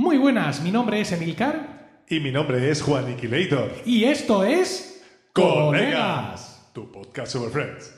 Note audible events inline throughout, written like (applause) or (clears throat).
Muy buenas, mi nombre es Emilcar Y mi nombre es Juan Iquilator. y esto es Colegas, tu podcast sobre Friends.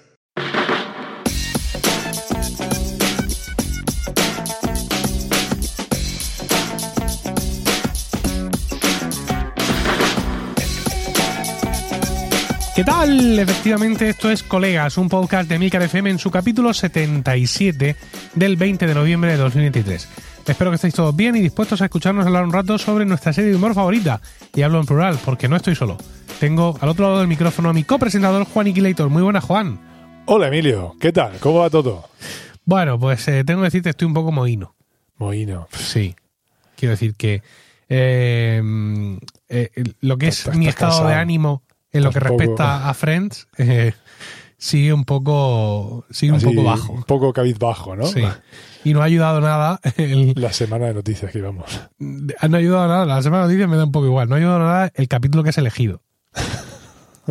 ¿Qué tal? Efectivamente, esto es Colegas, un podcast de Milcar FM en su capítulo 77 del 20 de noviembre de 2023. Espero que estéis todos bien y dispuestos a escucharnos hablar un rato sobre nuestra serie de humor favorita. Y hablo en plural, porque no estoy solo. Tengo al otro lado del micrófono a mi copresentador Juan Iquilator. Muy buenas, Juan. Hola Emilio, ¿qué tal? ¿Cómo va todo? Bueno, pues eh, tengo que decirte, estoy un poco mohino. Mohino. Sí. Quiero decir que eh, eh, lo que es mi estado de ánimo en lo que respecta a Friends sigue un poco sigue un poco bajo. Un poco cabizbajo, ¿no? Sí. Y no ha ayudado nada. El, La semana de noticias que íbamos. no ha ayudado nada. La semana de noticias me da un poco igual. No ha ayudado nada el capítulo que has elegido.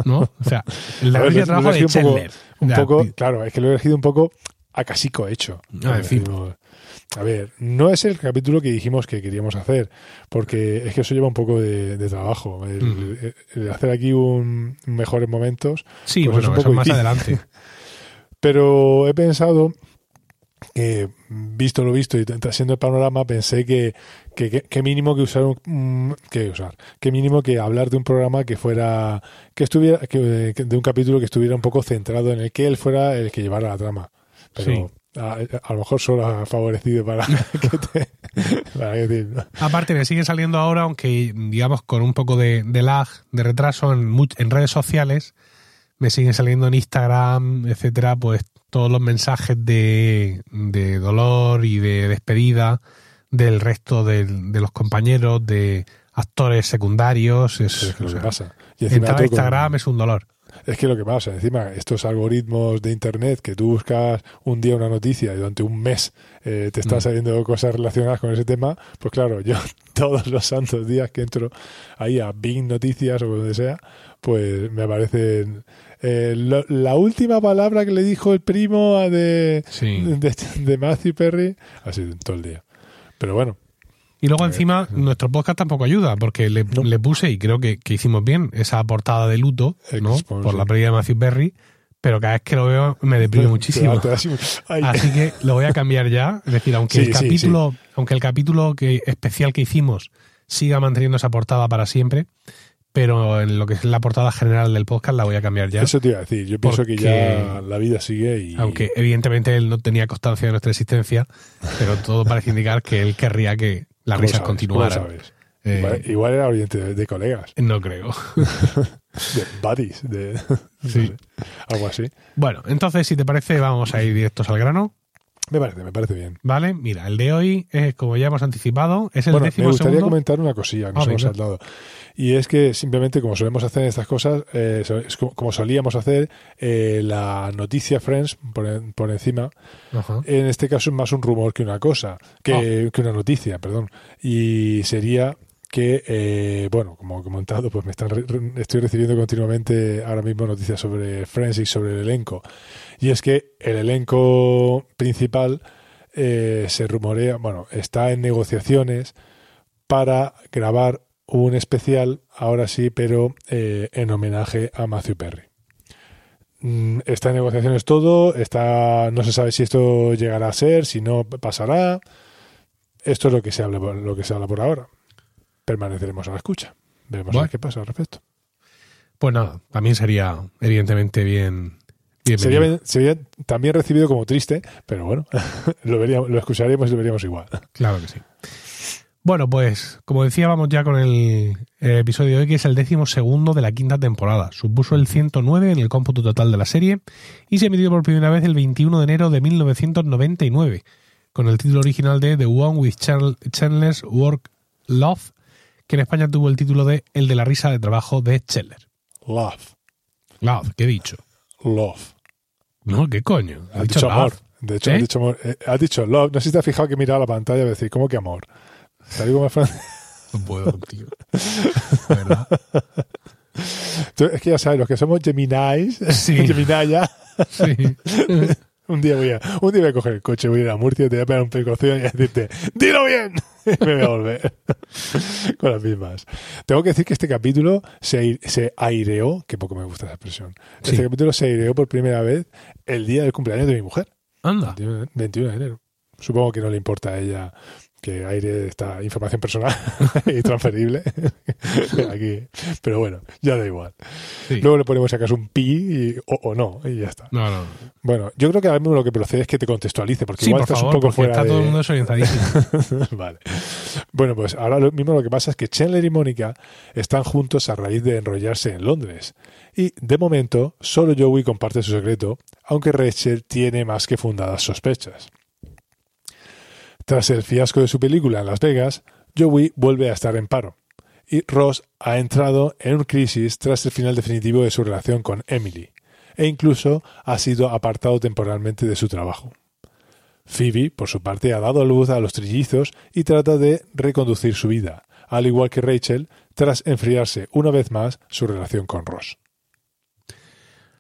¿No? O sea, el (laughs) de ver, trabajo de elegido un poco- Chandler. Un poco, claro, es que lo he elegido un poco a casico hecho. Ah, en fin. Decimos, A ver, no es el capítulo que dijimos que queríamos hacer, porque es que eso lleva un poco de, de trabajo. El, Ujú. el- el hacer aquí un mejores momentos Sí, pues es un eso poco más adelante. (laughs) Pero he pensado que, visto lo visto y siendo el panorama, pensé que, que, que- que mínimo que usar, un- mm, que usar, que mínimo que hablar de un programa que fuera, que estuviera, que- de un capítulo que estuviera un poco centrado en el que él fuera el que llevara la trama. Pero a, a lo mejor solo ha favorecido para (laughs) que te, para que te- Aparte, me sigue saliendo ahora, aunque digamos con un poco de, de lag, de retraso en, en redes sociales, me siguen saliendo en Instagram, etcétera, pues todos los mensajes de, de dolor y de despedida del resto del- de, los compañeros, de actores secundarios. Es, es lo que sea, pasa. Y entrar a todo con- Instagram es un dolor. Es que lo que pasa, encima, estos algoritmos de Internet que tú buscas un día una noticia y durante un mes eh, te están Mm. saliendo cosas relacionadas con ese tema, pues claro, yo (laughs) todos los santos días que entro ahí a Bing Noticias o donde sea, pues me aparecen eh, lo- la última palabra que le dijo el primo a de, Sí. de, de Matthew Perry, así todo el día. Pero bueno, Y luego encima nuestro podcast tampoco ayuda, porque le, No. le puse, y creo que, que hicimos bien, esa portada de luto. Por la pérdida de Matthew Berry, pero cada vez que lo veo me deprime (laughs) muchísimo. así que lo voy a cambiar ya. Es decir, aunque Sí, el sí, capítulo, aunque el capítulo que, especial que hicimos siga manteniendo esa portada para siempre, pero en lo que es la portada general del podcast la voy a cambiar ya. Eso te iba a decir, yo pienso que ya la vida sigue y... Aunque evidentemente él no tenía constancia de nuestra existencia, pero todo parece indicar que él querría que las ¿Cómo risas sabes? Eh, igual, igual era oyente de, de colegas, no creo. (laughs) de buddies, de Sí. (laughs) algo así. Bueno, entonces, si te parece, vamos a ir directos al grano, Me parece, me parece bien. ¿vale? Mira, el de hoy, es, como ya hemos anticipado, es el bueno, me décimo gustaría segundo. comentar una cosilla que nos Ah, hemos saltado. Y es que simplemente, como solemos hacer en estas cosas, eh, es como, solíamos hacer, eh, la noticia Friends por, por encima, Ajá. en este caso es más un rumor que una cosa, que, Ah. que una noticia, perdón. Y sería que, eh, bueno, como he comentado, pues me están re- estoy recibiendo continuamente ahora mismo noticias sobre Friends y sobre el elenco. Y es que el elenco principal eh, se rumorea, bueno, está en negociaciones para grabar un especial, ahora sí, pero eh, en homenaje a Matthew Perry. Mm, Está en negociaciones todo, está, no se sabe si esto llegará a ser, si no pasará. Esto es lo que se habla, lo que se habla por ahora. Permaneceremos a la escucha. Veremos a ver qué pasa al respecto. Pues nada, también sería evidentemente bien. Sería, bienvenido. bien- sería también recibido como triste, pero bueno, (laughs) lo, veríamos, lo escucharemos y lo veríamos igual. Claro que sí. Bueno, pues como decía, vamos ya con el, el episodio de hoy, que es el décimo segundo de la quinta temporada. Supuso el 109 en el cómputo total de la serie y se emitió por primera vez el 21 de enero de 1999, con el título original de The One with Chan- Chandler's Work Love, que en España tuvo el título de El de la risa de trabajo de Chandler. Love, Love, ¿qué he dicho? love. No, ¿qué coño? Has dicho amor. De hecho, ¿Eh? has dicho amor. Eh, has dicho love. No sé si te has fijado que he mirado la pantalla y decir, ¿cómo que amor? Te digo más No puedo, tío. Verdad. Es que ya sabes, los que somos Geminis, Sí. (laughs) Geminaya, Sí. Un día voy a, un día voy a coger el coche, voy a ir a Murcia, te voy a pegar un pescoceo y a decirte, ¡dilo bien! Y (laughs) me voy a volver. Con las mismas. Tengo que decir que este capítulo se, se aireó, que poco me gusta esa expresión. Este Sí. capítulo se aireó por primera vez el día del cumpleaños de mi mujer. Anda. 21 de- 21 de enero. Supongo que no le importa a ella que aire esta información personal (laughs) y transferible (laughs) aquí. Pero bueno, ya da igual. Sí. Luego le ponemos acaso un pi y- o, o no, y ya está. No, no. Bueno, yo creo que ahora mismo lo que procede es que te contextualice, porque Sí, igual por estás favor, un poco fuera está de... todo el mundo desorientadísimo. (laughs) vale. Bueno, pues ahora lo mismo lo que pasa es que Chandler y Mónica están juntos a raíz de enrollarse en Londres. Y de momento, solo Joey comparte su secreto, aunque Rachel tiene más que fundadas sospechas. Tras el fiasco de su película en Las Vegas, Joey vuelve a estar en paro. Y Ross ha entrado en un crisis tras el final definitivo de su relación con Emily. E incluso ha sido apartado temporalmente de su trabajo. Phoebe, por su parte, ha dado a luz a los trillizos y trata de reconducir su vida, al igual que Rachel, tras enfriarse una vez más su relación con Ross.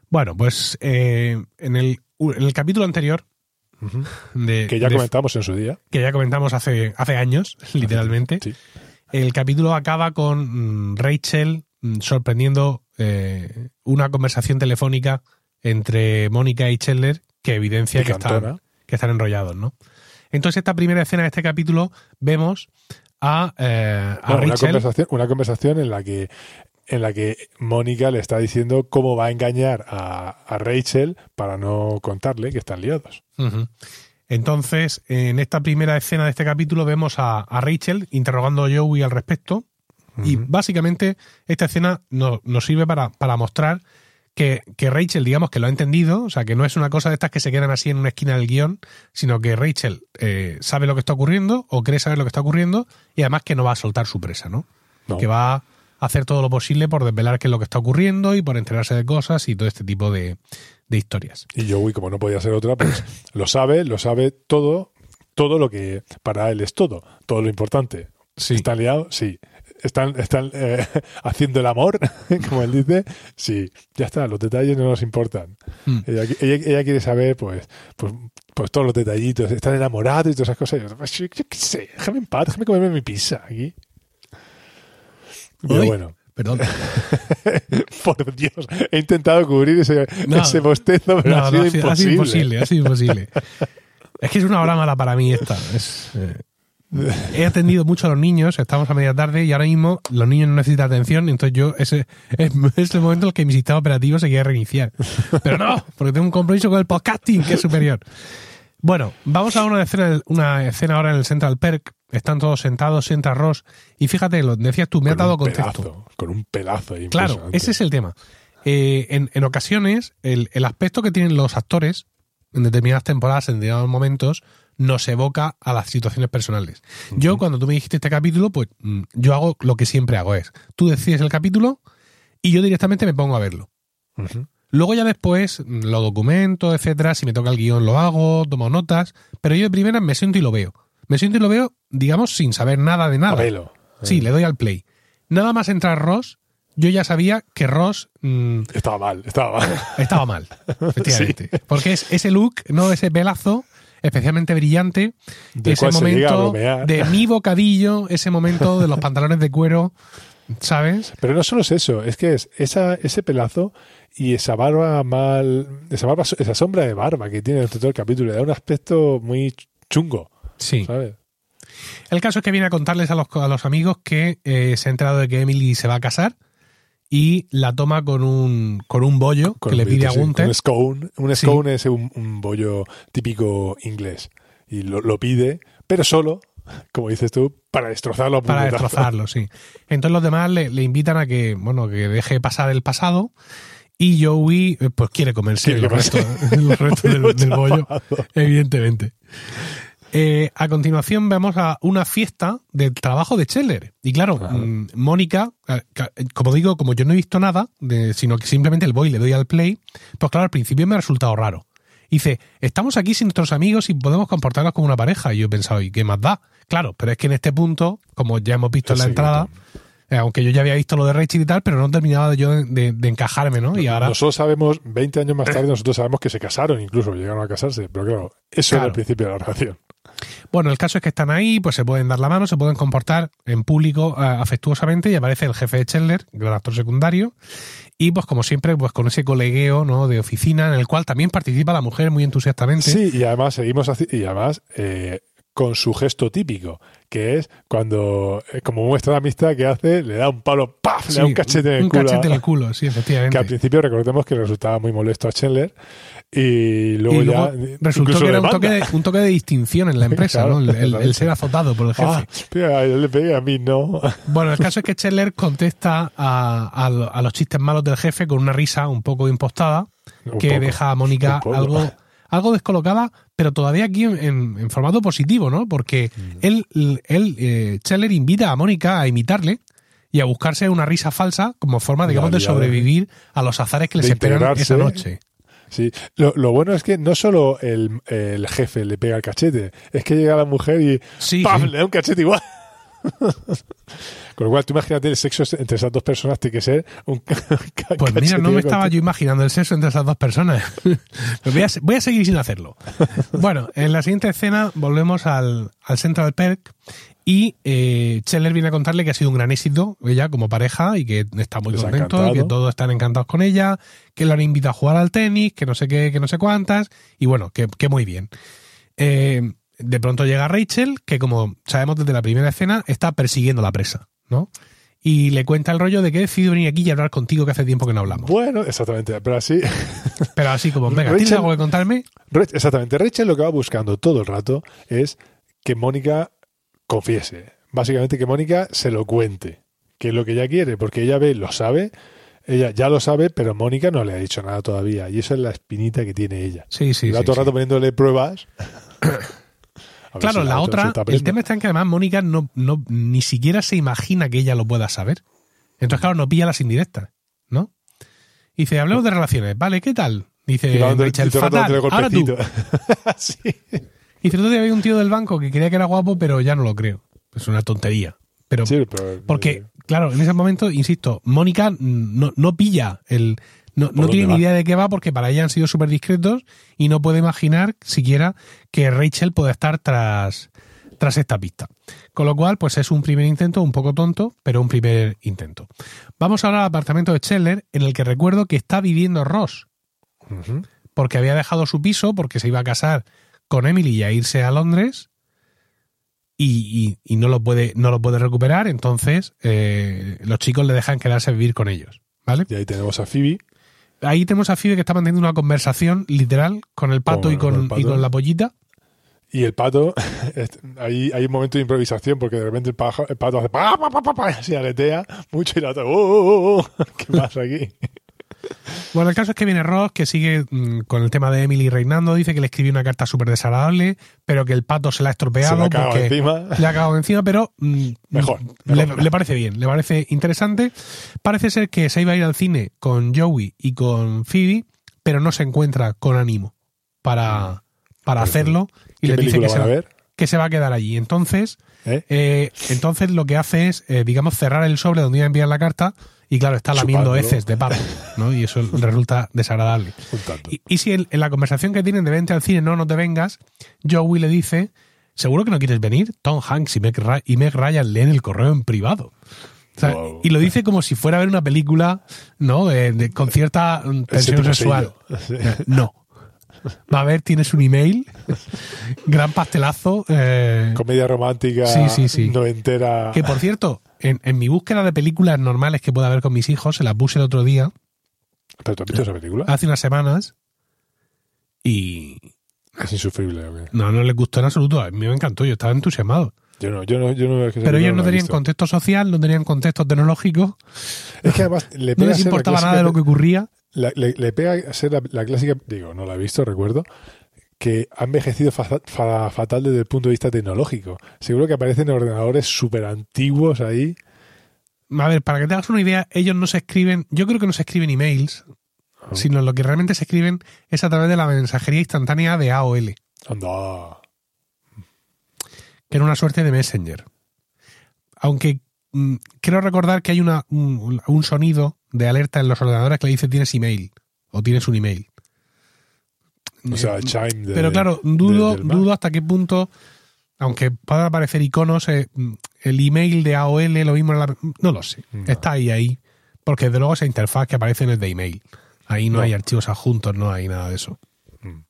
Bueno, pues eh, en el capítulo anterior de, Que ya de- comentamos en su día. que ya comentamos hace, hace años, literalmente, Sí. el capítulo acaba con mm, Rachel mm, sorprendiendo eh, una conversación telefónica entre Mónica y Chandler que evidencia que están, que están enrollados, ¿no? Entonces, esta primera escena de este capítulo vemos a, eh, a Bueno, una, Rachel. conversación, una conversación en la que en la que Mónica le está diciendo cómo va a engañar a, a Rachel para no contarle que están liados. Entonces, en esta primera escena de este capítulo vemos a, a Rachel interrogando a Joey al respecto y básicamente esta escena no- nos sirve para, para mostrar que, que Rachel, digamos que lo ha entendido, o sea, que no es una cosa de estas que se quedan así en una esquina del guion, sino que Rachel eh, sabe lo que está ocurriendo o cree saber lo que está ocurriendo y además que no va a soltar su presa, ¿no? No. Que va hacer todo lo posible por desvelar qué es lo que está ocurriendo y por enterarse de cosas y todo este tipo de, de historias. Y Joey, como no podía ser otra, pues (laughs) lo sabe, lo sabe todo, todo lo que para él es todo, todo lo importante. Sí. ¿Están liados? Sí. ¿Están, están eh, (laughs) haciendo el amor? (laughs) Como él dice. Sí. Ya está, los detalles no nos importan. Mm. Ella, ella- ella quiere saber, pues, pues, pues todos los detallitos. Están enamorados y todas esas cosas. Yo, yo qué sé, déjame en paz, déjame comerme mi pizza aquí. Pero bueno, Perdón. (laughs) por Dios, he intentado cubrir ese, No. ese bostezo, pero No, ha no, sido ha sido- imposible. ha sido imposible, ha sido imposible. Es que es una hora mala para mí esta. Es, eh, he atendido mucho a los niños, estamos a media tarde y ahora mismo los niños no necesitan atención, entonces yo ese es, es el momento en el que mi sistema operativo se quiere reiniciar. Pero no, porque tengo un compromiso con el podcasting que es superior. Bueno, vamos a una escena, una escena ahora en el Central Perk. Están todos sentados, entra Ross. Y fíjate, lo decías tú, me ha Con dado un contexto. pelazo, con un pelazo ahí Claro, ese es el tema. Eh, en, en ocasiones, el, el aspecto que tienen los actores en determinadas temporadas, en determinados momentos, nos evoca a las situaciones personales. Yo, cuando tú me dijiste este capítulo, pues mm, yo hago lo que siempre hago es, tú decides el capítulo y yo directamente me pongo a verlo. Luego ya después mm, lo documento, etcétera, si me toca el guion lo hago, tomo notas, pero yo de primera me siento y lo veo. Me siento y lo veo, digamos, sin saber nada de nada. Velo. Sí, le doy al play. Nada más entrar Ross, yo ya sabía que Ross mm, Estaba mal, estaba mal. estaba mal, (laughs) efectivamente. Porque es ese look, no ese pelazo, especialmente brillante, De ese momento de mi bocadillo, ese momento de los (laughs) pantalones de cuero, ¿sabes? Pero no solo es eso, es que es esa, ese pelazo y esa barba mal, esa barba, esa sombra de barba que tiene durante todo el capítulo, le da un aspecto muy chungo, Sí. ¿sabes? El caso es que viene a contarles a los, a los amigos que eh, se ha enterado de que Emily se va a casar y la toma con un, con un bollo Con que le pide a Gunther. Un scone, un Sí. scone es un, un bollo típico inglés y lo, lo pide, pero solo, como dices tú, para destrozarlo a para destrozarlo, sí. Entonces los demás le, le invitan a que, bueno, que deje pasar el pasado y Joey eh, pues quiere comerse Quiere los comerse. restos, (laughs) los restos (laughs) del, del bollo, evidentemente. Eh, a continuación vemos a una fiesta del trabajo de Scheller. Y claro, mm, Mónica, ca- como digo, como yo no he visto nada, de- sino que simplemente el voy y le doy al play, pues claro, al principio me ha resultado raro. Dice, estamos aquí sin nuestros amigos y podemos comportarnos como una pareja. Y yo he pensado, ¿y qué más da? Claro, pero es que en este punto, como ya hemos visto en la Sí, entrada, Eh, aunque yo ya había visto lo de Rachel y tal, pero no terminaba yo de, de- de encajarme, ¿no? Y ahora, Nosotros sabemos, 20 años más (laughs) tarde, nosotros sabemos que se casaron, incluso llegaron a casarse, pero claro, eso era Claro. el principio de la relación. Bueno, el caso es que están ahí, pues se pueden dar la mano, se pueden comportar en público eh, afectuosamente y aparece el jefe de Chandler, gran actor secundario, y pues como siempre, pues con ese colegueo, ¿no? De oficina, en el cual también participa la mujer muy entusiastamente. Sí, y además seguimos así, y además eh, con su gesto típico, que es cuando, eh, como muestra de amistad que hace, le da un palo, ¡paf! le da Sí, un cachete en el un culo. cachete en el culo, sí, efectivamente. que al principio recordemos que le resultaba muy molesto a Chandler y luego, y luego ya resultó que era un toque, de, un toque de distinción en la (laughs) empresa, Claro, ¿no? El, el- el exactamente. ser azotado por el jefe. Ah, él le pegué a mí, no. (laughs) Bueno, el caso es que Chandler contesta a, a lo- a los chistes malos del jefe con una risa un poco impostada Un que poco, deja a Mónica algo, algo descolocada, pero todavía aquí en, en- en formato positivo, ¿no? Porque Mm. él, él eh, invita a Mónica a imitarle y a buscarse una risa falsa como forma, digamos, de sobrevivir a los azares que les esperan esa noche. Sí, lo, lo bueno es que no solo el, el jefe le pega el cachete, es que llega la mujer y Sí, ¡pam! sí. le da un cachete igual. (laughs) Con lo cual, tú imagínate el sexo entre esas dos personas tiene que ser un Pues mira, no me estaba yo imaginando el sexo entre esas dos personas. (laughs) Voy, a, voy a seguir sin hacerlo. Bueno, en la siguiente escena volvemos al, al Central Perk y eh, Chandler viene a contarle que ha sido un gran éxito ella como pareja y que está muy Les contento, que todos están encantados con ella, que lo han invitado a jugar al tenis, que no sé qué, que no sé cuántas, y bueno, que, que muy bien. Eh, de pronto llega Rachel, que como sabemos desde la primera escena, está persiguiendo a la presa, ¿no? Y le cuenta el rollo de que he decidido venir aquí y hablar contigo que hace tiempo que no hablamos. Bueno, exactamente, pero así. (laughs) Pero así como, venga, ¿tienes algo que contarme? Exactamente, Rachel lo que va buscando todo el rato es que Mónica confiese. Básicamente que Mónica se lo cuente, que es lo que ella quiere, porque ella ve, lo sabe, ella ya lo sabe, pero Mónica no le ha dicho nada todavía. Y esa es la espinita que tiene ella. Sí, sí, y va sí, todo el sí. rato poniéndole pruebas. (coughs) Claro, si la otra, el tema está en que además Mónica no, no, ni siquiera se imagina que ella lo pueda saber. Entonces, claro, no pilla las indirectas, ¿no? Dice, hablemos de relaciones. Vale, ¿qué tal? Dice el fatal. Ahora tú. (laughs) sí. Dice, el otro día había un tío del banco que creía que era guapo, pero ya no lo creo. Es una tontería. Pero, Sí, pero- porque, claro, en ese momento, insisto, Mónica no, no pilla el... No, no tiene ni idea de qué va porque para ella han sido súper discretos y no puede imaginar siquiera que Rachel pueda estar tras, tras esta pista. Con lo cual, pues es un primer intento un poco tonto, pero un primer intento. Vamos ahora al apartamento de Chandler, en el que recuerdo que está viviendo Ross, porque había dejado su piso, porque se iba a casar con Emily y a irse a Londres, y, y- y no, lo puede, no lo puede recuperar, entonces eh, los chicos le dejan quedarse a vivir con ellos. ¿Vale? Y ahí tenemos a Phoebe. Ahí tenemos a Phoebe que está manteniendo una conversación literal con el pato, Con- y, con, con el pato. y con la pollita. Y el pato, (laughs) ahí hay un momento de improvisación porque de repente el, paja- el pato hace pa, pa, pa, pa, pa, y así aletea mucho y la otra, "Oh, oh, oh". (laughs) ¿qué pasa aquí? Bueno, el caso es que viene Ross, que sigue mm, con el tema de Emily reinando, dice que le escribió una carta súper desagradable, pero que el pato se la ha Se estropeado la cago porque encima. le ha cagado encima, pero mm, (laughs) Mejor, le, mejor. le parece bien, le parece interesante. Parece ser que se iba a ir al cine con Joey y con Phoebe, pero no se encuentra con ánimo para, para Pero, hacerlo y ¿Qué le dice se, a ver? que se va a quedar allí. Entonces, ¿Eh? eh, entonces lo que hace es, eh, digamos, cerrar el sobre donde iba a enviar la carta y claro, está lamiendo Chupándolo. heces de pato, ¿no? Y eso (laughs) resulta desagradable. Y, y si en, en la conversación que tienen de vente al cine, no, no te vengas, Joey le dice, ¿seguro que no quieres venir? Tom Hanks y Meg, Ra- y Meg Ryan leen el correo en privado. O sea, Wow. Y lo dice como si fuera a ver una película, ¿no? De- de- con cierta (laughs) tensión sexual. Sí. No. Va a ver, tienes un email, gran pastelazo. eh, Comedia romántica Sí, sí, sí. noventera. que por cierto, en, en mi búsqueda de películas normales que pueda ver con mis hijos, se las puse el otro día, ¿Pero tú has visto esa película? hace unas semanas, y Es insufrible. ¿o qué? no, no les gustó en absoluto. A mí me encantó, yo estaba entusiasmado. Yo no, yo no, yo no es que Pero ellos no tenían visto. contexto social, no tenían contexto tecnológico, Es que además le (laughs) no pega les ser la importaba nada de lo que ocurría. la- le, le pega a ser la, la clásica, digo, no la he visto, recuerdo, que ha envejecido fa- fa- fatal desde el punto de vista tecnológico. Seguro que aparecen ordenadores súper antiguos ahí. A ver, para que te hagas una idea, ellos no se escriben, yo creo que no se escriben emails, Ah. sino lo que realmente se escriben es a través de la mensajería instantánea de AOL, Anda. que era una suerte de Messenger. Aunque mm, quiero recordar que hay una, un, un sonido de alerta en los ordenadores que le dice tienes email o tienes un email. O sea, el chime de, Pero claro, dudo, de- dudo hasta qué punto, aunque puedan aparecer iconos, eh, el email de AOL, lo mismo en la... No lo sé. No. Está ahí, ahí. Porque desde luego esa interfaz que aparece no es de email. Ahí no, No. hay archivos adjuntos, no hay nada de eso. Mm.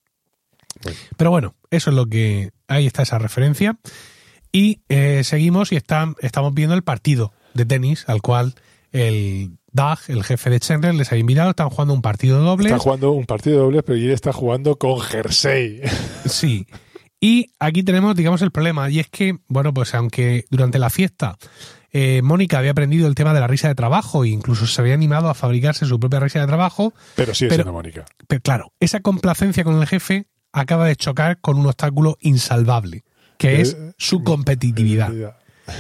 Bueno. Pero bueno, eso es lo que... Ahí está esa referencia. Y eh, seguimos y estamos viendo el partido de tenis al cual el Doug, el jefe de Chandler, les ha invitado. Están jugando un partido doble. Está jugando un partido de dobles, pero él está jugando con jersey. (laughs) Sí. Y aquí tenemos, digamos, el problema. Y es que, bueno, pues aunque durante la fiesta eh, Mónica había aprendido el tema de la risa de trabajo e incluso se había animado a fabricarse su propia risa de trabajo, Pero sigue Pero- siendo Mónica. pero claro, esa complacencia con el jefe acaba de chocar con un obstáculo insalvable, que es su competitividad.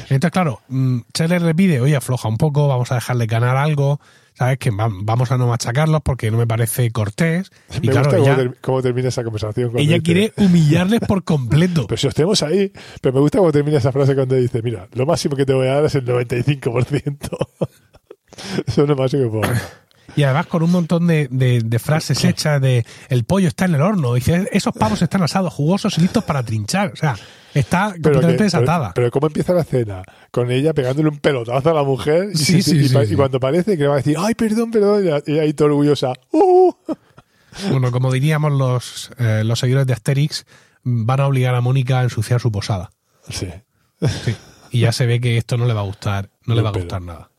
Entonces, claro, mm, Chandler le pide, oye, afloja un poco, vamos a dejarle ganar algo, ¿sabes? Que va- vamos a no machacarlos porque no me parece cortés. (laughs) Y Me claro, gusta cómo, ella, ter- cómo termina esa conversación. ella dice, quiere (laughs) humillarles por completo. (laughs) Pero si os tenemos ahí. Pero me gusta cómo termina esa frase cuando dice, mira, lo máximo que te voy a dar es el 95%. Eso es lo máximo que puedo dar. Y además con un montón de, de- de frases hechas de el pollo está en el horno. Dice, esos pavos (laughs) están asados, jugosos y listos para trinchar. O sea, está Pero, completamente que- desatada. pero, pero ¿cómo empieza la escena? Con ella pegándole un pelotazo a la mujer y, Sí, se- sí, y sí, pa- sí. y cuando parece que le va a decir, ay, perdón, perdón, y ahí todo orgullosa. "Uh". Bueno, como diríamos los, eh, los seguidores de Asterix, van a obligar a Mónica a ensuciar su posada. Sí. Sí. Y ya se ve que esto no le va a gustar, no le va a pero- gustar nada.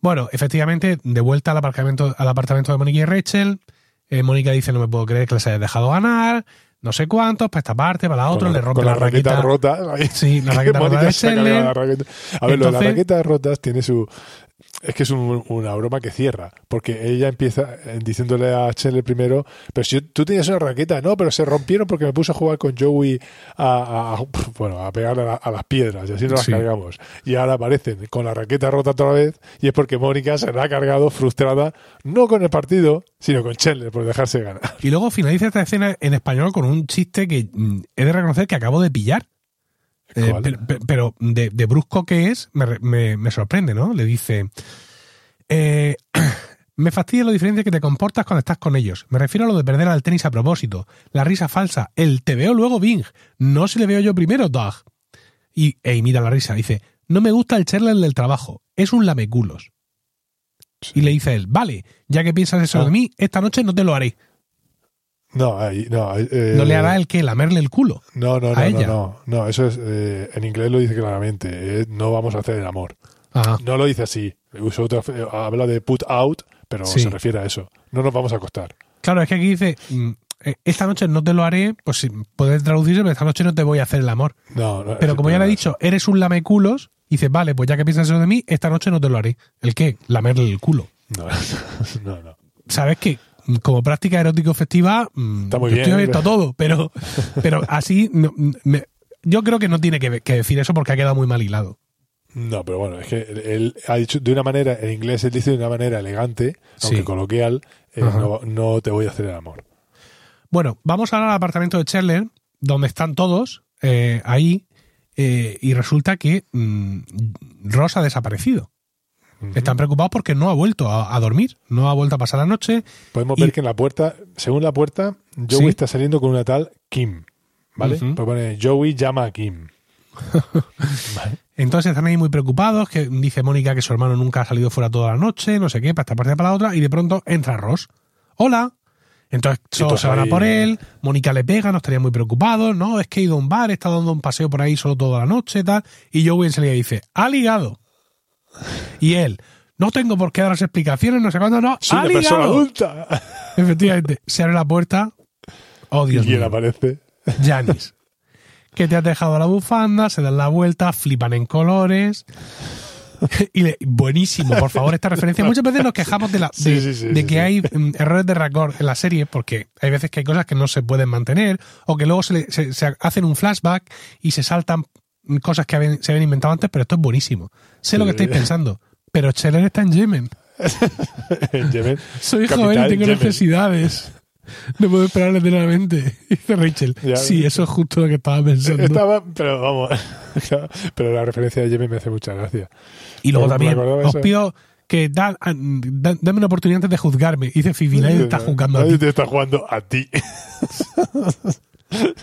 Bueno, efectivamente, de vuelta al aparcamiento, al apartamento de Mónica y Rachel, eh, Mónica dice, no me puedo creer que les hayas dejado ganar, no sé cuántos, para esta parte, para la otra, Con le la- rompe con la, las raquetas raqueta. rotas. ahí. Sí, la Que (laughs) raqueta rota de la raqueta. A ver, lo de las raquetas rotas tiene su. Es que es un- una broma que cierra, porque ella empieza eh, diciéndole a Chandler primero, pero si tú tenías una raqueta, no, pero se rompieron porque me puse a jugar con Joey a, a- a- (laughs) bueno, a pegar a, la- a las piedras y así nos las cargamos. Y ahora aparecen con la raqueta rota otra vez y es porque Mónica se la ha cargado frustrada, no con el partido, sino con Chandler por dejarse ganar. Y luego finaliza esta escena en español con un chiste que mm, he de reconocer que acabo de pillar. Eh, pero pe- pero de, de brusco que es, me, me- me sorprende, ¿no? Le dice, eh, (clears throat) me fastidia lo diferente que te comportas cuando estás con ellos. Me refiero a lo de perder al tenis a propósito, la risa falsa, el te veo luego Bing, no si le veo yo primero, Doug. Y, e imita la risa, dice, no me gusta el Cherler del trabajo, es un lameculos. Y le dice él, vale, ya que piensas eso Ah. de mí, esta noche no te lo haré. No, ahí, no, eh, No le hará el que lamerle el culo. No, no, no, no, no, no, eso es, eh, en inglés lo dice claramente, eh, no vamos a hacer el amor. Ajá. No lo dice así, otra, habla de put out, pero Sí. se refiere a eso. No nos vamos a acostar. Claro, es que aquí dice, mm, eh, esta noche no te lo haré, pues sí, puede traducirse, pero esta noche no te voy a hacer el amor. No, no, Pero como ya le he dicho, eres un lameculos, dice, vale, pues ya que piensas eso de mí, esta noche no te lo haré. ¿El qué? Lamerle el culo. No, (laughs) no, no. Sabes mm, como práctica erótico festiva, mm, Está muy yo bien, estoy abierto ¿eh? a todo, pero, (laughs) pero así, no, me- yo creo que no tiene que, que decir eso porque ha quedado muy mal hilado. No, pero bueno, es que él, ha dicho de una manera, en inglés él dice de una manera elegante, aunque Sí. coloquial, eh, no, no te voy a hacer el amor. Bueno, vamos ahora al apartamento de Chandler, donde están todos eh, ahí, eh, y resulta que mm, Ross ha desaparecido. Están preocupados porque no ha vuelto a, a dormir, no ha vuelto a pasar la noche. Podemos y- ver que en la puerta, según la puerta, Joey Sí. está saliendo con una tal Kim. ¿Vale? Pues pone Joey llama a Kim. (laughs) ¿Vale? Entonces están ahí muy preocupados, que dice Mónica que su hermano nunca ha salido fuera toda la noche, no sé qué, para esta parte para la otra, y de pronto entra Ross. Hola. Entonces todos se van a por él, Mónica le pega, no estarían muy preocupados, no, es que he ido a un bar, he estado dando un paseo por ahí solo toda la noche, tal, y Joey enseguida dice, ha ligado. Y él, no tengo por qué daros explicaciones, no sé cuándo, no, Soy una persona adulta. Efectivamente, se abre la puerta, oh Dios y quién mío, aparece. Janis, que te has dejado la bufanda, se dan la vuelta, flipan en colores. Y le- buenísimo, por favor, esta referencia. Muchas veces nos quejamos de, la, Sí, de, sí, sí, de sí, que hay mm, errores de record en la serie, porque hay veces que hay cosas que no se pueden mantener, o que luego se, le- se- se hacen un flashback y se saltan cosas que habían- se habían inventado antes, pero esto es buenísimo. Sé lo que estáis pensando, pero Scheller está en Yemen. (laughs) en Yemen. (laughs) Soy joven y tengo Yemen. necesidades. No puedo esperar eternamente. (laughs) Dice Rachel. Ya. sí, eso es justo lo que estaba pensando. Estaba, pero vamos, pero la referencia de Jamie me hace mucha gracia. y luego también, os pido que da- da- dame una oportunidad antes de juzgarme. Dice Phoebe, nadie te está juzgando a Nadie ti. te está jugando a ti.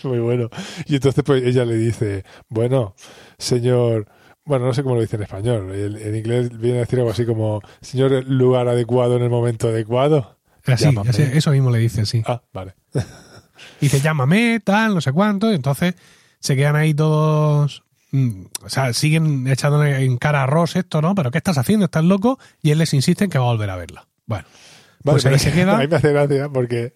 Muy bueno. Y entonces pues ella le dice, bueno, señor, bueno, no sé cómo lo dice en español. En, en inglés viene a decir algo así como, señor, lugar adecuado en el momento adecuado. Así, eso mismo le dice, sí. Ah, vale. (laughs) Dice, llámame, tal, no sé cuánto. Y entonces se quedan ahí todos. mm, O sea, siguen echándole en cara a Ross esto, ¿no? Pero ¿qué estás haciendo? ¿Estás loco? Y él les insiste en que va a volver a verla. Bueno, Vale, Pues ahí se (laughs) queda. A mí me hace gracia porque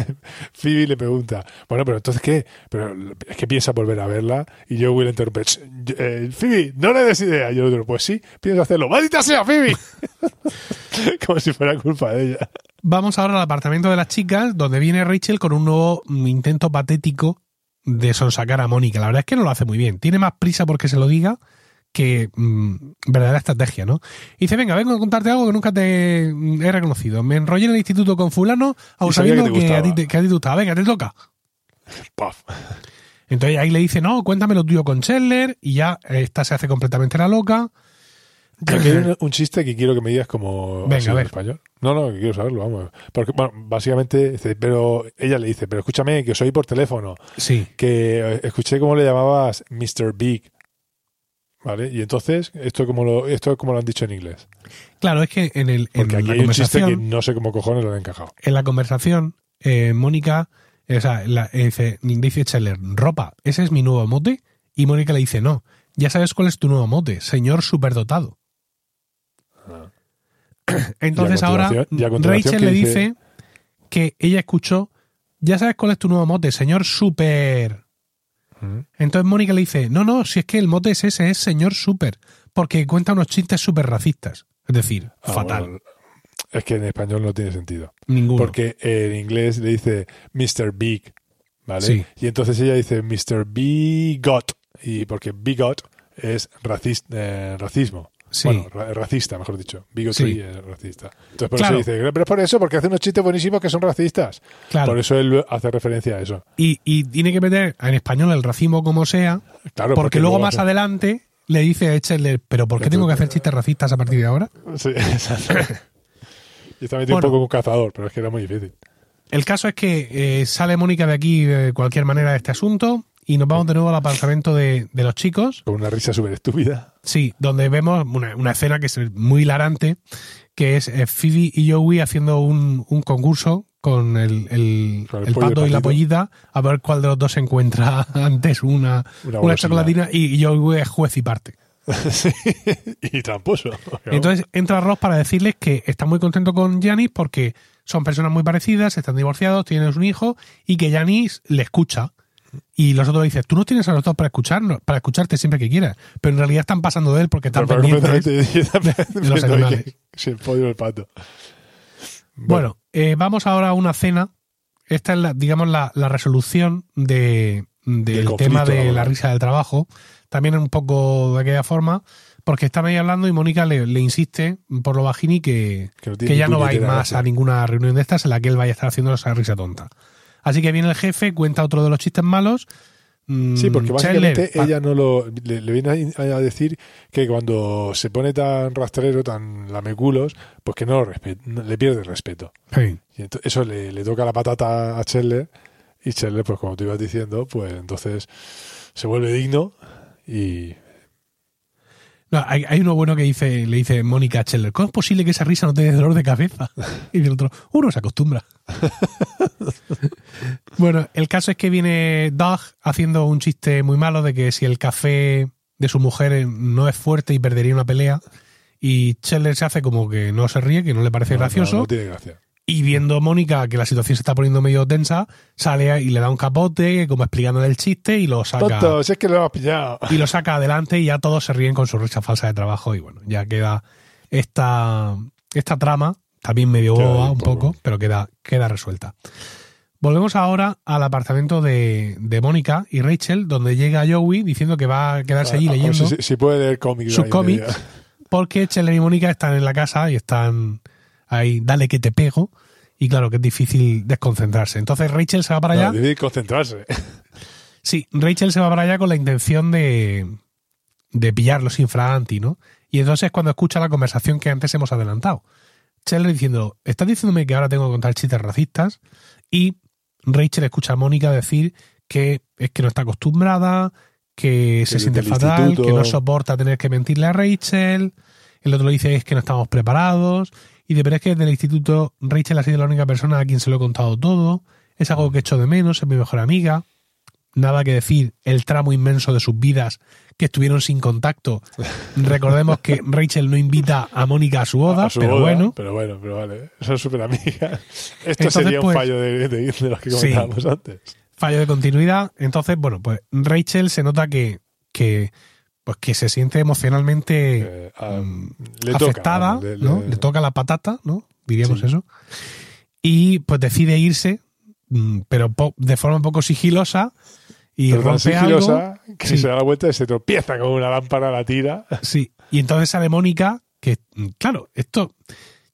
(laughs) Phoebe le pregunta, bueno, pero entonces ¿qué? Pero es que piensa volver a verla y Joey le interrumpe, "Ch, eh, Phoebe, no le des idea. Y yo digo, pues sí, pienso hacerlo. ¡Maldita sea, Phoebe! (laughs) Como si fuera culpa de ella. vamos ahora al apartamento de las chicas, donde viene Rachel con un nuevo intento patético de sonsacar a Mónica. La verdad es que no lo hace muy bien. Tiene más prisa porque se lo diga que mm, verdadera estrategia, ¿no? Y dice, venga, vengo a contarte algo que nunca te mm, he reconocido. Me enrollé en el instituto con fulano, aun sabiendo que a ti te, que a ti te gustaba. Venga, te toca. Paf. Entonces ahí le dice, no, cuéntame lo tuyo con Chandler, y ya esta se hace completamente la loca. (clears throat) Aquí hay un, chiste que quiero que me digas como Venga, a en ver. español. No, no, que quiero saberlo, vamos. Porque, bueno, básicamente, pero ella le dice, pero escúchame, que os oí por teléfono, Sí, que eh, escuché cómo le llamabas Mr. Big. ¿Vale? Y entonces, esto como lo, esto como lo han dicho en inglés. claro, es que en, el, en aquí la hay un chiste que conversación, no sé cómo cojones lo han encajado. en la conversación, eh, Mónica, eh, o sea, la- eh, dice, dice Chandler, ropa, ese es mi nuevo mote, y Mónica le dice, no, ya sabes cuál es tu nuevo mote, señor superdotado. Ah. (clears throat) Entonces ahora Rachel ¿qué le dice? dice que ella escuchó, ya sabes cuál es tu nuevo mote, señor super... Entonces Mónica le dice, no, no, si es que el mote es ese, es señor super, porque cuenta unos chistes súper racistas. Es decir, Ah, fatal. bueno, es que en español no tiene sentido. Ninguno. Porque en inglés le dice Mr. Big, ¿vale? Sí. Y entonces ella dice Mr. Bigot. Y porque bigot es racis- eh, racismo. Sí. Bueno, ra- racista, mejor dicho. Bigotry Sí. es racista. Entonces por Claro. eso dice, pero es por eso, porque hace unos chistes buenísimos que son racistas. claro. Por eso él hace referencia a eso. Y, y tiene que meter en español el racismo como sea, Claro, porque, luego más adelante le dice a Chandler, pero ¿por qué tengo que hacer chistes racistas a partir de ahora? Sí, (laughs) exacto. y está metido Bueno. un poco como un cazador, pero es que era muy difícil. El caso es que eh, sale Mónica de aquí de cualquier manera de este asunto y nos vamos de nuevo al apartamento de, de los chicos. Con una risa súper estúpida. Sí, donde vemos una, una escena que es muy hilarante, que es eh, Phoebe y Joey haciendo un, un concurso con el, el, Con el el pollo y pato y la pollita a ver cuál de los dos se encuentra (laughs) antes una, Una chocolatina y, y Joey es juez y parte. (laughs) Sí. y tramposo. Entonces entra Ross para decirles que está muy contento con Janice porque son personas muy parecidas, están divorciados, tienen un hijo y que Janice le escucha. Y los otros dicen, tú no tienes a los dos para escucharnos, para escucharte siempre que quieras. Pero en realidad están pasando de él porque están Pero pendientes. (laughs) de los animales. que- Si el pollo el pato. Bueno, eh, vamos ahora a una cena. Esta es, la, digamos, la, la resolución de, del conflicto tema de la risa del trabajo. También un poco de aquella forma, porque están ahí hablando y Mónica le, le insiste por lo bajini que, Que que ya no va a ir más a ninguna reunión de estas en la que él vaya a estar haciendo esa risa tonta. Así que viene el jefe, cuenta otro de los chistes malos. mm, Sí, porque básicamente Chandler, ella no lo. Le, le viene a, decir que cuando se pone tan rastrero, tan lameculos, pues que no lo respet- no- le pierde el respeto. Sí. Y ento- eso le, le toca la patata a Chandler. Y Chandler, pues como te ibas diciendo, pues entonces se vuelve digno y. No, hay, hay uno bueno que dice, le dice Mónica a Chandler, ¿cómo es posible que esa risa no te dé dolor de cabeza? Y el otro, uno se acostumbra. (laughs) bueno, el caso es que viene Doug haciendo un chiste muy malo de que si el café de su mujer no es fuerte y perdería una pelea, y Chandler se hace como que no se ríe, que no le parece no, no, gracioso, no tiene gracia. Y viendo Mónica que la situación se está poniendo medio tensa, sale y le da un capote, como explicándole el chiste, y lo saca Tonto, si es que lo hemos pillado. y lo saca adelante y ya todos se ríen con su risa falsa de trabajo y bueno, ya queda esta, esta trama, también medio boba un poco. pero queda, queda resuelta. Volvemos ahora al apartamento de, de Mónica y Rachel, donde llega Joey diciendo que va a quedarse allí A- a ver leyendo, Si, si puede leer cómics. sus cómics. porque Chandler y Mónica están en la casa y están ahí, dale que te pego, Y claro que es difícil desconcentrarse. Entonces Rachel se va para allá. No, debe concentrarse. (laughs) Sí, Rachel se va para allá con la intención de, de pillarlos infraganti, ¿no? Y entonces cuando escucha la conversación que antes hemos adelantado. Chandler diciendo, estás diciéndome que ahora tengo que contar chistes racistas y Rachel escucha a Mónica decir que es que no está acostumbrada, que se Que siente desde el fatal, que no soporta tener que mentirle a Rachel. El otro dice es que no estamos preparados. Y de pero es que desde el instituto Rachel ha sido la única persona a quien se lo he contado todo. Es algo que echo de menos, es mi mejor amiga. Nada que decir, el tramo inmenso de sus vidas que estuvieron sin contacto. (laughs) Recordemos que Rachel no invita a Mónica a su boda, A su pero boda, bueno. Pero bueno, pero vale. Son súper amigas. Esto Entonces, sería un pues- fallo de, de- de los que Sí. comentábamos antes. fallo de continuidad. Entonces, bueno, pues Rachel se nota que, que, pues que se siente emocionalmente Eh, ah, mm, le toca, afectada, le- ¿no? le- Le toca la patata, ¿no? Diríamos Sí. eso. Y pues decide irse, mm, pero de forma un poco sigilosa y pero rompe algo. sigilosa que Sí. se da la vuelta y se tropieza con una lámpara, la tira. Sí. Y entonces sale Mónica, que, mm, claro, esto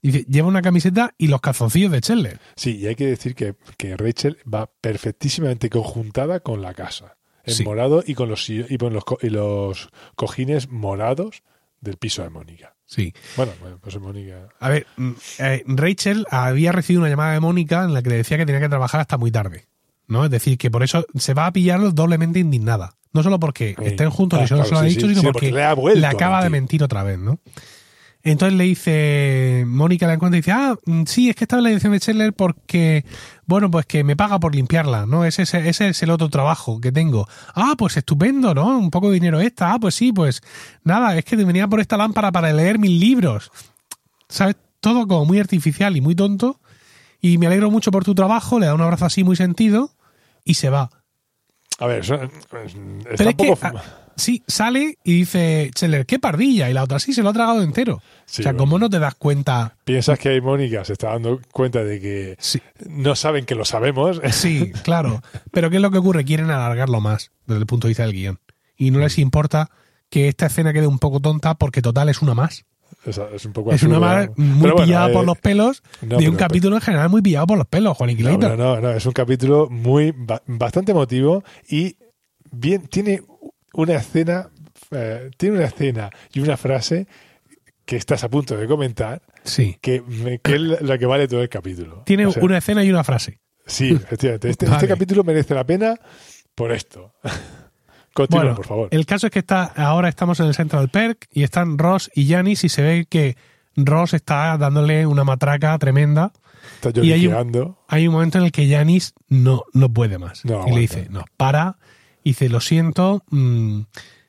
dice, lleva una camiseta y los calzoncillos de Chandler. Sí, y hay que decir que, que Rachel va perfectísimamente conjuntada con la casa. En Sí. morado y con los, y con los, co- y los cojines morados del piso de Mónica. Sí. Bueno, bueno, pues Mónica. A ver, mm, eh, Rachel había recibido una llamada de Mónica en la que le decía que tenía que trabajar hasta muy tarde. ¿no? Es decir, que por eso se va a pillarlo doblemente indignada. No solo porque Sí. estén juntos Ah, y solo claro, se lo ha sí, dicho, sí, sino porque, porque le vuelto a acaba de mentir otra vez, ¿no? Entonces le dice, Mónica la encuentra y dice, ah, mm, sí, es que estaba en la edición de Chandler porque, bueno, pues que me paga por limpiarla, ¿no? Ese, ese, ese es el otro trabajo que tengo. Ah, pues estupendo, ¿no? Un poco de dinero extra. Ah, pues sí, pues nada, es que venía por esta lámpara para leer mis libros. ¿Sabes? Todo como muy artificial y muy tonto. Y me alegro mucho por tu trabajo, le da un abrazo así muy sentido y se va. A ver, eso, está Pero un es que, poco. Sí, sale y dice, Scheller, qué pardilla. Y la otra, sí, se lo ha tragado entero. Sí, o sea, bueno. ¿cómo no te das cuenta? Piensas que Mónica se está dando cuenta de que Sí, no saben que lo sabemos. (laughs) sí, claro. Pero ¿qué es lo que ocurre? Quieren alargarlo más desde el punto de vista del guion. Y no les importa que esta escena quede un poco tonta porque total es una más. Es, es un poco Es una más muy bueno, pillada eh, por los pelos no, de un pero- capítulo en general muy pillado por los pelos, Juan No, no, no, no, es un capítulo muy ba- bastante emotivo y bien tiene una escena eh, tiene una escena y una frase que estás a punto de comentar Sí. que, que es la que vale todo el capítulo. Tiene O sea, una escena y una frase. Sí, efectivamente. Este, Vale. este capítulo merece la pena por esto. (laughs) Continúa, Bueno, por favor. el caso es que está, ahora estamos en el Central Perk y están Ross y Janis y se ve que Ross está dándole una matraca tremenda. Está y hay un- lloriqueando. Hay un momento en el que Janis no, no puede más. No y aguanta. le dice, no, para. Y dice, lo siento. mm,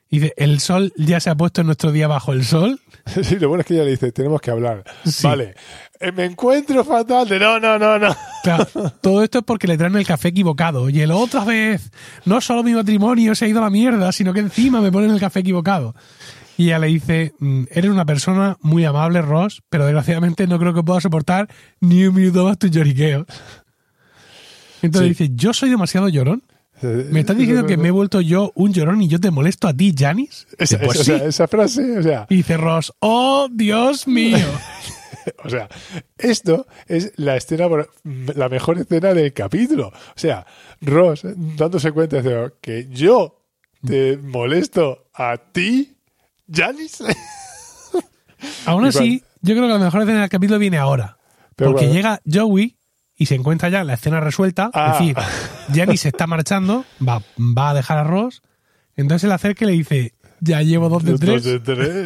y dice, el sol ya se ha puesto en nuestro día bajo el sol. (laughs) Sí, lo bueno es que ella le dice, tenemos que hablar. Sí. Vale, eh, me encuentro fatal. De, no, no, no, no. (laughs) Claro, todo esto es porque le traen el café equivocado. Y el otra vez, no solo mi matrimonio se ha ido a la mierda, sino que encima me ponen el café equivocado. Y ella le dice, "Mm, eres una persona muy amable, Ross, pero desgraciadamente no creo que pueda soportar ni un minuto más tus lloriqueos. Entonces Sí. dice, yo soy demasiado llorón. ¿Me estás diciendo que me he vuelto yo un llorón y yo te molesto a ti, Janis? Esa, Pues esa- sí. o sea, esa frase, o sea, Y dice Ross, oh, Dios mío. (laughs) o sea, esto es la escena, la mejor escena del capítulo. O sea, Ross eh, dándose cuenta de que yo te molesto a ti, Janis. Aún (laughs) así, yo creo que la mejor escena del capítulo viene ahora. Pero porque bueno. llega Joey y se encuentra ya la escena resuelta. Ah. Es decir, Jenny se está (laughs) marchando, va, va a dejar a Ross. Entonces él acerca y le dice, ya llevo dos de Dos tres. de tres.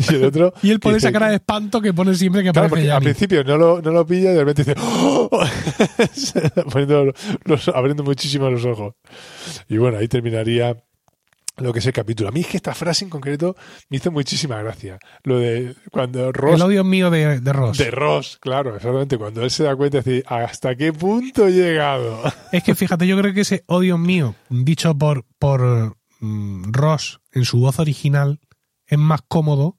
(laughs) y el otro. Y él pone esa cara de espanto que pone siempre que Claro, aparece porque al principio no lo, no lo pilla y de repente dice. ¡Oh! (laughs) Poniendo los- abriendo muchísimo los ojos. Y bueno, ahí terminaría lo que es el capítulo. A mí es que esta frase en concreto me hizo muchísima gracia. Lo de cuando Ross. El odio mío de, de Ross. De Ross, claro, exactamente. Cuando él se da cuenta, dice, ¿hasta qué punto he llegado? (laughs) Es que fíjate, yo creo que ese odio mío, dicho por, por mm, Ross en su voz original, es más cómodo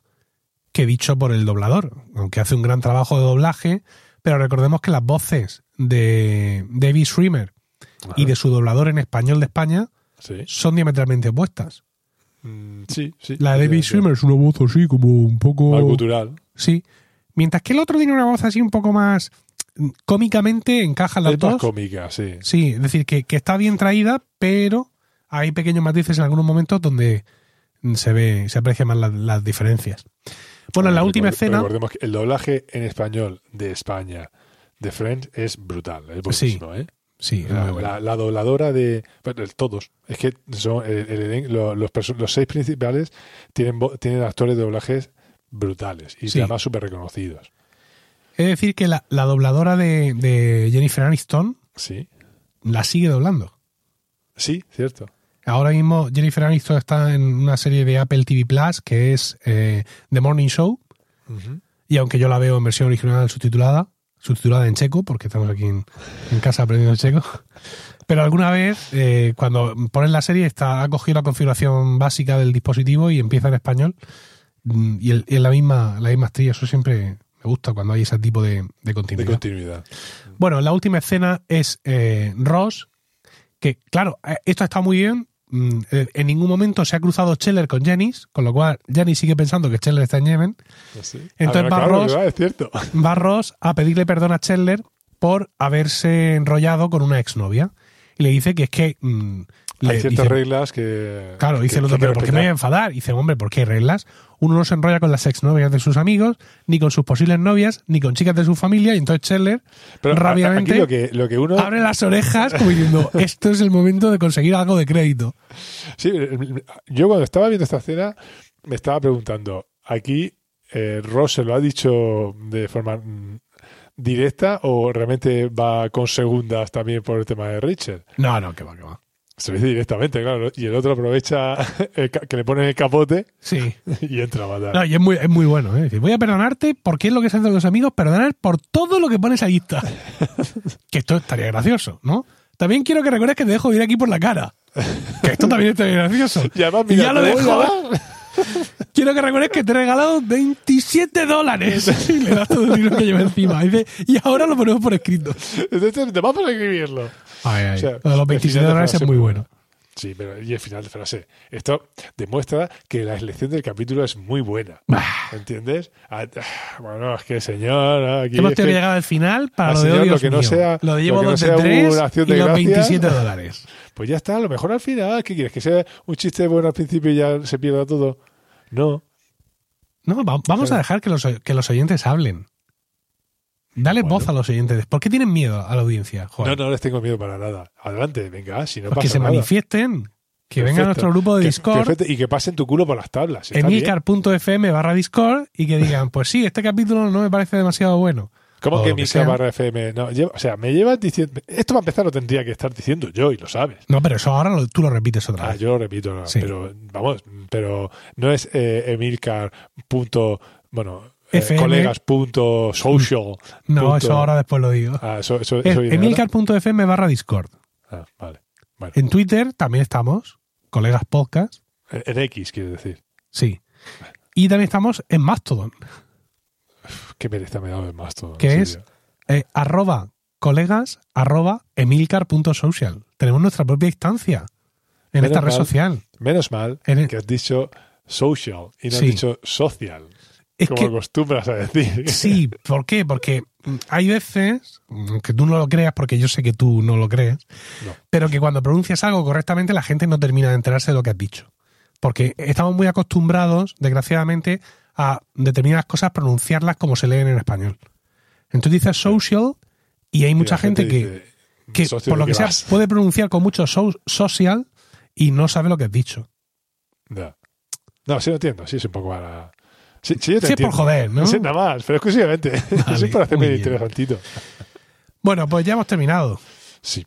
que dicho por el doblador. Aunque hace un gran trabajo de doblaje, pero recordemos que las voces de David Schwimmer y de su doblador en español de España Sí, son diametralmente opuestas. Mm, sí, sí. La de David Sí, sí. Schwimmer es una voz así, como un poco. Cultural. Sí, Mientras que el otro tiene una voz así un poco más mm, cómicamente encajan las Es más dos. cómica, sí. Sí, es decir, que, que está bien traída, pero hay pequeños matices en algunos momentos donde se ve, se aprecian más las, las diferencias. Bueno, en la última escena, Recordemos que el doblaje en español de España de Friends es brutal, es buenísimo, ¿eh? Sí, La, muy bueno. la- la dobladora de. bueno, todos. Es que son el- el los, seis principales tienen, actores de doblajes brutales y Sí. además súper reconocidos. Es decir, que la, la dobladora de, de Jennifer Aniston Sí, la sigue doblando. sí, cierto. Ahora mismo Jennifer Aniston está en una serie de Apple TV Plus que es eh, The Morning Show. Y aunque yo la veo en versión original subtitulada, subtitulada en checo, porque estamos aquí en, en casa aprendiendo checo. Pero alguna vez, eh, cuando pones la serie, está, ha cogido la configuración básica del dispositivo y empieza en español. Mm, Y, el- y en la misma, la misma estrella. Eso siempre me gusta cuando hay ese tipo de, de De continuidad. continuidad. Bueno, la última escena es eh, Ross, que claro, eh, esto está muy bien. Mm, eh, En ningún momento se ha cruzado Scheller con Janice, con lo cual Janice sigue pensando que Scheller está en Yemen. Sí. Entonces Ah, va claro, es cierto. (laughs) Ross a pedirle perdón a Chandler por haberse enrollado con una exnovia. Y le dice que es que. mm, Hay ciertas reglas que. Claro, dice el otro, pero ¿por qué me voy a enfadar? Y dice, hombre, ¿por qué hay reglas? Uno no se enrolla con las exnovias de sus amigos, ni con sus posibles novias, ni con chicas de su familia. Y entonces Pero a- rápidamente Aquí lo que, lo que uno. abre las orejas como diciendo, (laughs) esto es el momento de conseguir algo de crédito. Sí, yo cuando estaba viendo esta escena me estaba preguntando, aquí eh, Ross se lo ha dicho de forma mm, directa o realmente va con segundas también por el tema de Richard. No, no, que va, que va. Se dice directamente, claro. Y el otro aprovecha (laughs) el que le pone el capote Sí. (laughs) y entra a matar. No, y es muy, es muy bueno. ¿eh? Voy a perdonarte porque es lo que se hace con los amigos, perdonar por todo lo que pones a lista. (laughs) que esto estaría gracioso, ¿no? También quiero que recuerdes que te dejo ir aquí por la cara. Que esto también estaría gracioso. Y además, Y mira, ya lo dejo. dar- Quiero que recuerdes que te he regalado 27 dólares. Y le das todo el dinero que lleva encima. Y, dice, y ahora lo ponemos por escrito. Entonces, te vamos a escribirlo. Ay, ay. O sea, Lo de los el 27 final de dólares es muy bueno. Sí, pero y el final de frase. Esto demuestra que la elección del capítulo es muy buena. Bah. ¿Entiendes? Ah, ah, Bueno, es que señor, ah, aquí Hemos tenido que llegar al final para lo de hoy. lo que no sea- lo de lo llevo que no tres una acción y de los gracias. 27 dólares. (laughs) Pues ya está, a lo mejor al final. ¿Qué quieres? ¿Que sea un chiste bueno al principio y ya se pierda todo? No. No, va- vamos a dejar que los, que los oyentes hablen. Dale Bueno. voz a los oyentes. ¿Por qué tienen miedo a la audiencia? Juan? No, no les tengo miedo para nada. Adelante, venga, si no Pues que pasa se nada. manifiesten. Que vengan a nuestro grupo de Que- Discord, perfecto, y que pasen tu culo por las tablas. emilcar.fm barra Discord, y que digan, pues sí, este capítulo no me parece demasiado bueno. ¿Cómo o que que sea. barra FM? No, lleva- o sea, me llevas diciendo. Esto para empezar lo tendría que estar diciendo yo y lo sabes. No, pero eso ahora lo- tú lo repites otra Ah, vez. yo lo repito, no, Sí. pero vamos, pero no es eh, Emilcar. Punto, bueno, FM. colegas. Punto social. no, punto- eso ahora después lo digo. Ah, eso, eso, Es eso emilcar.fm barra Discord. Ah, vale. Bueno, En Twitter también estamos, colegas podcast, en, en X, quiere decir. sí. Y también estamos en Mastodon, Qué pereza me ha dado todo. en ¿Qué es? eh, arroba colegas arroba emilcar.social. Tenemos nuestra propia instancia en Menos esta red mal. social. Menos mal En el- que has dicho social y no Sí. has dicho social, Es como que acostumbras a decir. (laughs) Sí, ¿por qué? Porque hay veces, que tú no lo creas, porque yo sé que tú no lo crees, No. pero que cuando pronuncias algo correctamente la gente no termina de enterarse de lo que has dicho. Porque estamos muy acostumbrados, desgraciadamente, a determinadas cosas pronunciarlas como se leen en español. Entonces dices social y hay mucha gente, que, dice, que "Socio, por lo ¿de que qué sea, vas?". puede pronunciar con mucho so- social y no sabe lo que has dicho. No, sí lo entiendo, sí es un poco para... Sí, sí, yo te Sí, es por joder, ¿no? Sí, nada más, pero exclusivamente. (laughs) Vale, sí, por hacerme interesantito. Bueno, pues ya hemos terminado. Sí,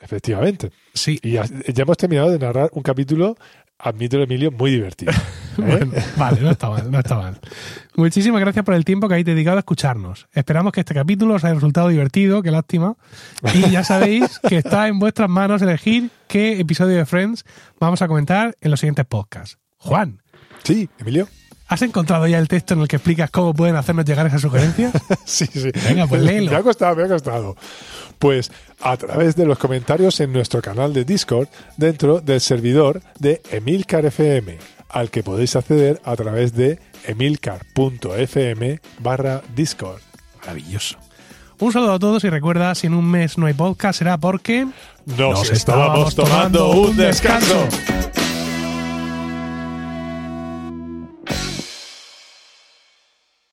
efectivamente. Sí. Y ya, ya hemos terminado de narrar un capítulo, admito Emilio, muy divertido. (laughs) ¿eh? Bueno, vale, no está mal, no está mal. Muchísimas gracias por el tiempo que habéis dedicado a escucharnos. Esperamos que este capítulo os haya resultado divertido, qué lástima. Y ya sabéis que está en vuestras manos elegir qué episodio de Friends vamos a comentar en los siguientes podcasts. Juan, Sí, Emilio. ¿Has encontrado ya el texto en el que explicas cómo pueden hacernos llegar esas sugerencias? (laughs) Sí, sí. Venga, pues léelo. Me ha costado, me ha costado. Pues a través de los comentarios en nuestro canal de Discord dentro del servidor de Emilcar FM, al que podéis acceder a través de emilcar.fm barra Discord. Maravilloso. Un saludo a todos y recuerda, si en un mes no hay podcast será porque Nos, estábamos tomando un descanso.